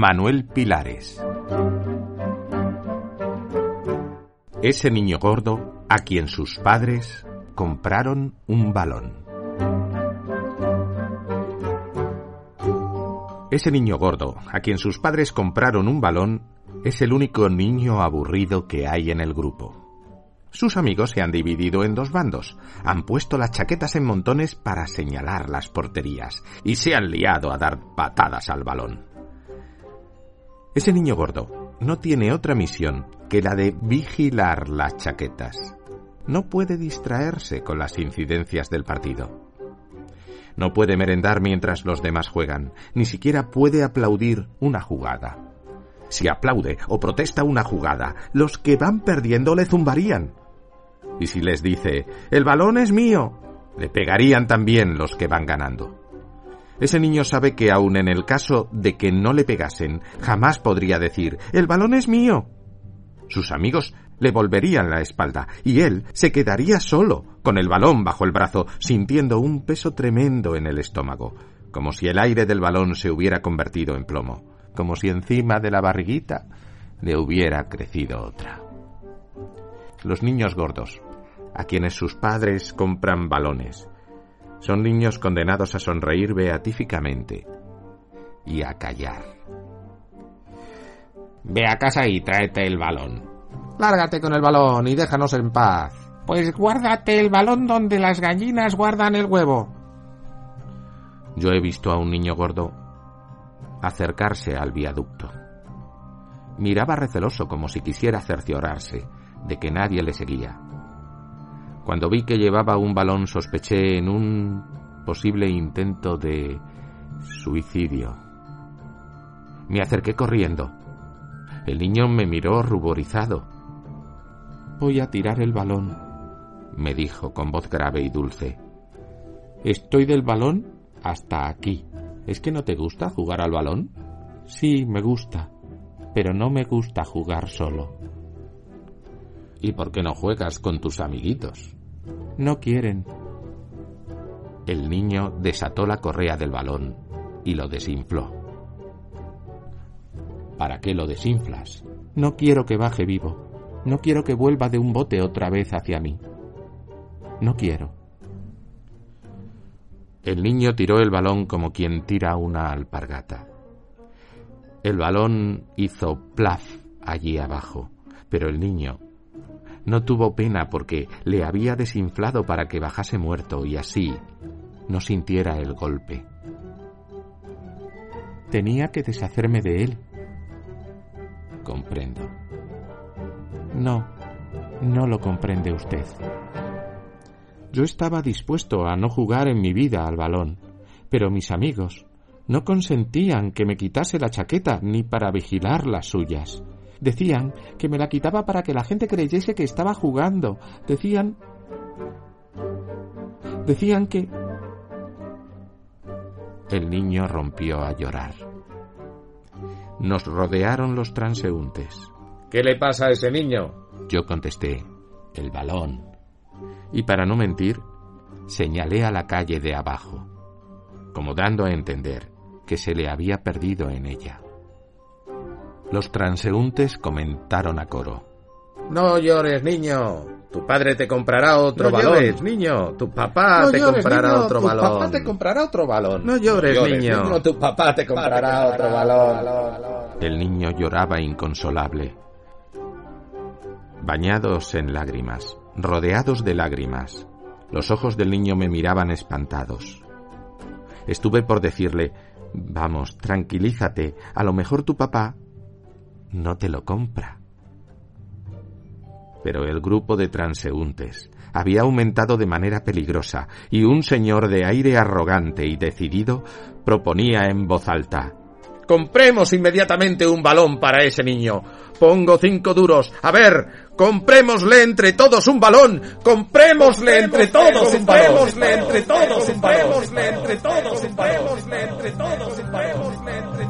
Manuel Pilares. Ese niño gordo a quien sus padres compraron un balón. Ese niño gordo a quien sus padres compraron un balón es el único niño aburrido que hay en el grupo. Sus amigos se han dividido en dos bandos, han puesto las chaquetas en montones para señalar las porterías y se han liado a dar patadas al balón. Ese niño gordo no tiene otra misión que la de vigilar las chaquetas. No puede distraerse con las incidencias del partido. No puede merendar mientras los demás juegan, ni siquiera puede aplaudir una jugada. Si aplaude o protesta una jugada, los que van perdiendo le zumbarían. Y si les dice, el balón es mío, le pegarían también los que van ganando. Ese niño sabe que aun en el caso de que no le pegasen, jamás podría decir, el balón es mío. Sus amigos le volverían la espalda y él se quedaría solo, con el balón bajo el brazo, sintiendo un peso tremendo en el estómago, como si el aire del balón se hubiera convertido en plomo, como si encima de la barriguita le hubiera crecido otra. Los niños gordos, a quienes sus padres compran balones, son niños condenados a sonreír beatíficamente y a callar. Ve a casa y tráete el balón. Lárgate con el balón y déjanos en paz. Pues guárdate el balón donde las gallinas guardan el huevo. Yo he visto a un niño gordo acercarse al viaducto. Miraba receloso como si quisiera cerciorarse de que nadie le seguía. Cuando vi que llevaba un balón sospeché en un posible intento de suicidio. Me acerqué corriendo. El niño me miró ruborizado. Voy a tirar el balón, me dijo con voz grave y dulce. Estoy del balón hasta aquí. ¿Es que no te gusta jugar al balón? Sí, me gusta, pero no me gusta jugar solo. ¿Y por qué no juegas con tus amiguitos? No quieren. El niño desató la correa del balón y lo desinfló. ¿Para qué lo desinflas? No quiero que baje vivo. No quiero que vuelva de un bote otra vez hacia mí. No quiero. El niño tiró el balón como quien tira una alpargata. El balón hizo plaf allí abajo, pero el niño no tuvo pena porque le había desinflado para que bajase muerto y así no sintiera el golpe. Tenía que deshacerme de él. Comprendo. No, no lo comprende usted. Yo estaba dispuesto a no jugar en mi vida al balón, pero mis amigos no consentían que me quitase la chaqueta ni para vigilar las suyas. Decían que me la quitaba para que la gente creyese que estaba jugando. Decían... Decían que... El niño rompió a llorar. Nos rodearon los transeúntes. ¿Qué le pasa a ese niño? Yo contesté, el balón. Y para no mentir, señalé a la calle de abajo, como dando a entender que se le había perdido en ella. Los transeúntes comentaron a coro. No llores, niño. Tu padre te comprará otro no balón. Llores, niño. Tu papá te comprará niño. otro tu balón. papá te comprará otro balón. No llores, no llores niño. niño. Tu papá te comprará otro balón. El niño lloraba inconsolable. Bañados en lágrimas, rodeados de lágrimas, los ojos del niño me miraban espantados. Estuve por decirle, vamos, tranquilízate, a lo mejor tu papá no te lo compra. Pero el grupo de transeúntes había aumentado de manera peligrosa y un señor de aire arrogante y decidido proponía en voz alta Compremos inmediatamente un balón para ese niño. Pongo cinco duros. A ver, comprémosle entre todos un balón. Comprémosle entre todos un balón. Comprémosle entre todos un balón. Comprémosle entre todos un balón. entre todos un balón.